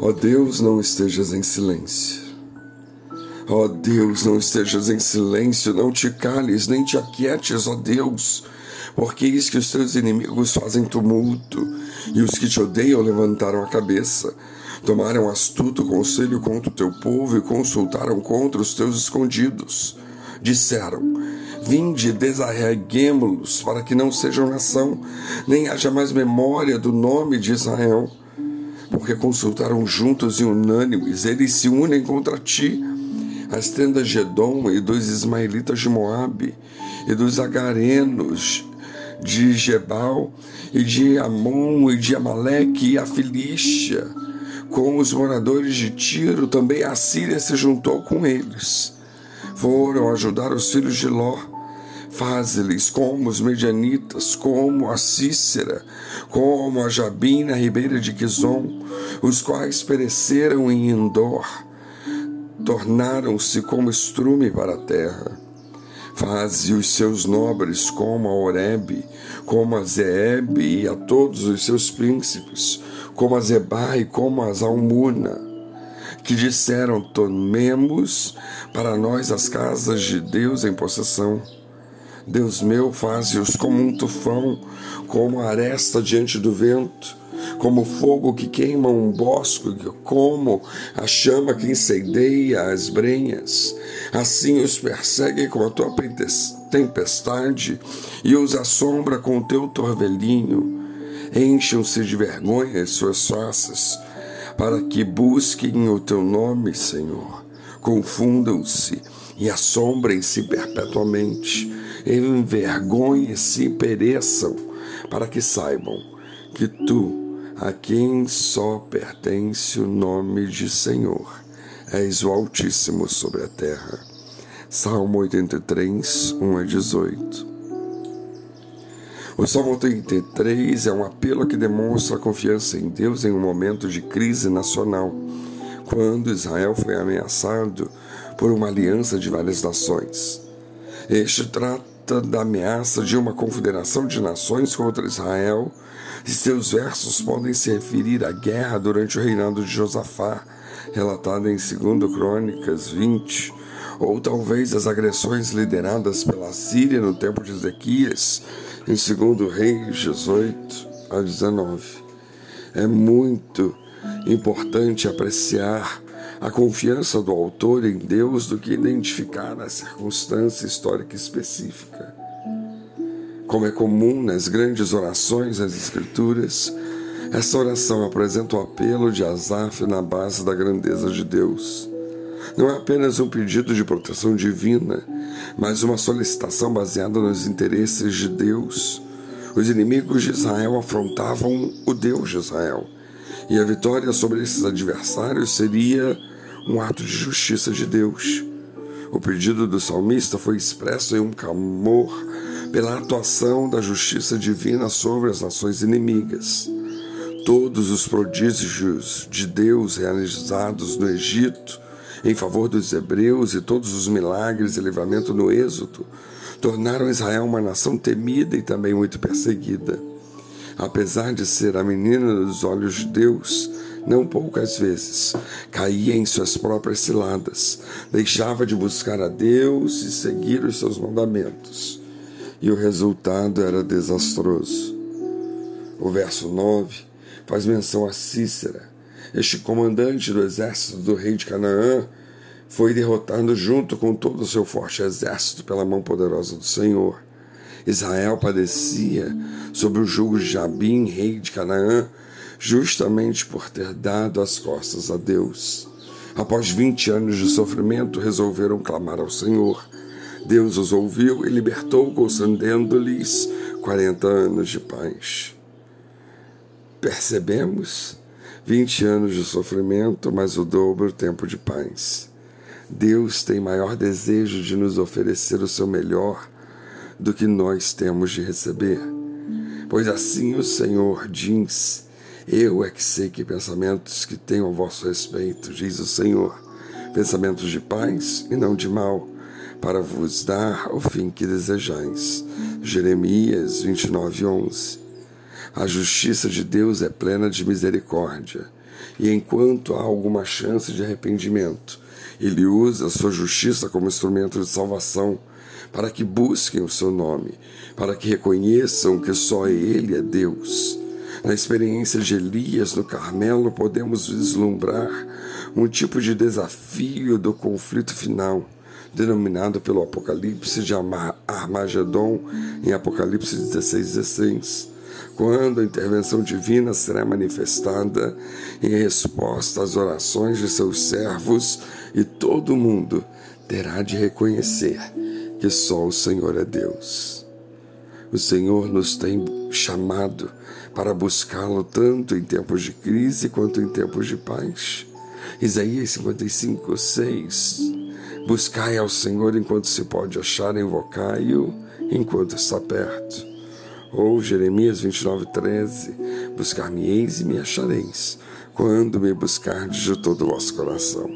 Ó Deus, não estejas em silêncio. Ó Deus, não estejas em silêncio, não te cales, nem te aquietes, ó Deus, porque eis que os teus inimigos fazem tumulto, e os que te odeiam levantaram a cabeça. Tomaram astuto conselho contra o teu povo e consultaram contra os teus escondidos. Disseram: Vinde, desarreguemo-los, para que não sejam nação, nem haja mais memória do nome de Israel. Porque consultaram juntos e unânimes, eles se unem contra ti, as tendas de Edom e dos ismaelitas de Moabe, e dos agarenos de Gebal, e de Amon, e de Amaleque, e a Filístia. Com os moradores de Tiro, também a Síria se juntou com eles. Foram ajudar os filhos de Ló, Faze-lhes como os medianitas, como a Cícera, como a Jabina, ribeira de Quizon, os quais pereceram em Endor, tornaram-se como estrume para a terra. Faze os seus nobres como a Oreb, como a Zeeb e a todos os seus príncipes, como a Zeba e como a Zalmuna, que disseram: Tomemos para nós as casas de Deus em possessão. Deus meu, faze-os como um tufão, como a aresta diante do vento, como fogo que queima um bosque, como a chama que incendeia as brenhas. Assim os persegue com a tua tempestade e os assombra com o teu torvelinho. Enchem-se de vergonha as suas faces, para que busquem o teu nome, Senhor. Confundam-se e assombrem-se perpetuamente envergonhem-se e pereçam, para que saibam que tu, a quem só pertence o nome de Senhor, és o Altíssimo sobre a terra. Salmo 83, 1 a 18. O Salmo 83 é um apelo que demonstra a confiança em Deus em um momento de crise nacional, quando Israel foi ameaçado por uma aliança de várias nações. Este trata da ameaça de uma confederação de nações contra Israel, e seus versos podem se referir à guerra durante o reinado de Josafá, relatada em 2 Crônicas 20, ou talvez as agressões lideradas pela Síria no tempo de Ezequias, em 2 Reis 18 a 19. É muito importante apreciar a confiança do autor em Deus do que identificar a circunstância histórica específica. Como é comum nas grandes orações das Escrituras, essa oração apresenta o apelo de Asaf na base da grandeza de Deus. Não é apenas um pedido de proteção divina, mas uma solicitação baseada nos interesses de Deus. Os inimigos de Israel afrontavam o Deus de Israel e a vitória sobre esses adversários seria um ato de justiça de Deus. O pedido do salmista foi expresso em um clamor pela atuação da justiça divina sobre as nações inimigas. Todos os prodígios de Deus realizados no Egito em favor dos hebreus e todos os milagres e livramento no Êxodo tornaram Israel uma nação temida e também muito perseguida. Apesar de ser a menina dos olhos de Deus, não poucas vezes caía em suas próprias ciladas, deixava de buscar a Deus e seguir os seus mandamentos, e o resultado era desastroso. O verso 9 faz menção a Cícera. Este comandante do exército do rei de Canaã foi derrotado junto com todo o seu forte exército pela mão poderosa do Senhor. Israel padecia sob o jugo de Jabim, rei de Canaã, justamente por ter dado as costas a Deus. Após 20 anos de sofrimento, resolveram clamar ao Senhor. Deus os ouviu e libertou, concedendo-lhes 40 anos de paz. Percebemos? 20 anos de sofrimento, mas o dobro tempo de paz. Deus tem maior desejo de nos oferecer o seu melhor do que nós temos de receber. Pois assim o Senhor diz: Eu é que sei que pensamentos que tenho a vosso respeito, diz o Senhor, pensamentos de paz e não de mal, para vos dar o fim que desejais. Jeremias 29, 11. A justiça de Deus é plena de misericórdia, e enquanto há alguma chance de arrependimento, ele usa a sua justiça como instrumento de salvação para que busquem o seu nome, para que reconheçam que só Ele é Deus. Na experiência de Elias no Carmelo, podemos vislumbrar um tipo de desafio do conflito final, denominado pelo Apocalipse de Armagedon, em Apocalipse 16, 16 quando a intervenção divina será manifestada em resposta às orações de seus servos e todo mundo terá de reconhecer que só o Senhor é Deus. O Senhor nos tem chamado para buscá-lo tanto em tempos de crise quanto em tempos de paz. Isaías 55, 6. Buscai ao Senhor enquanto se pode achar, invocai-o enquanto está perto. Ou Jeremias 29, 13: Buscar-me-eis e me achareis, quando me buscardes de todo o vosso coração.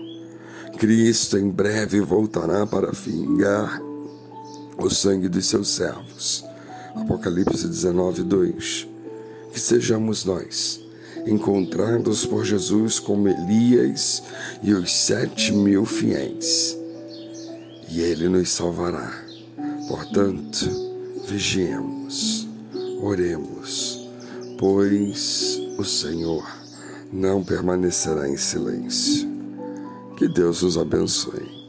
Cristo em breve voltará para vingar o sangue dos seus servos. Apocalipse 19, 2. Que sejamos nós, encontrados por Jesus como Elias e os sete mil fiéis, e Ele nos salvará. Portanto, vigiemos, oremos, pois o Senhor não permanecerá em silêncio. Que Deus os abençoe.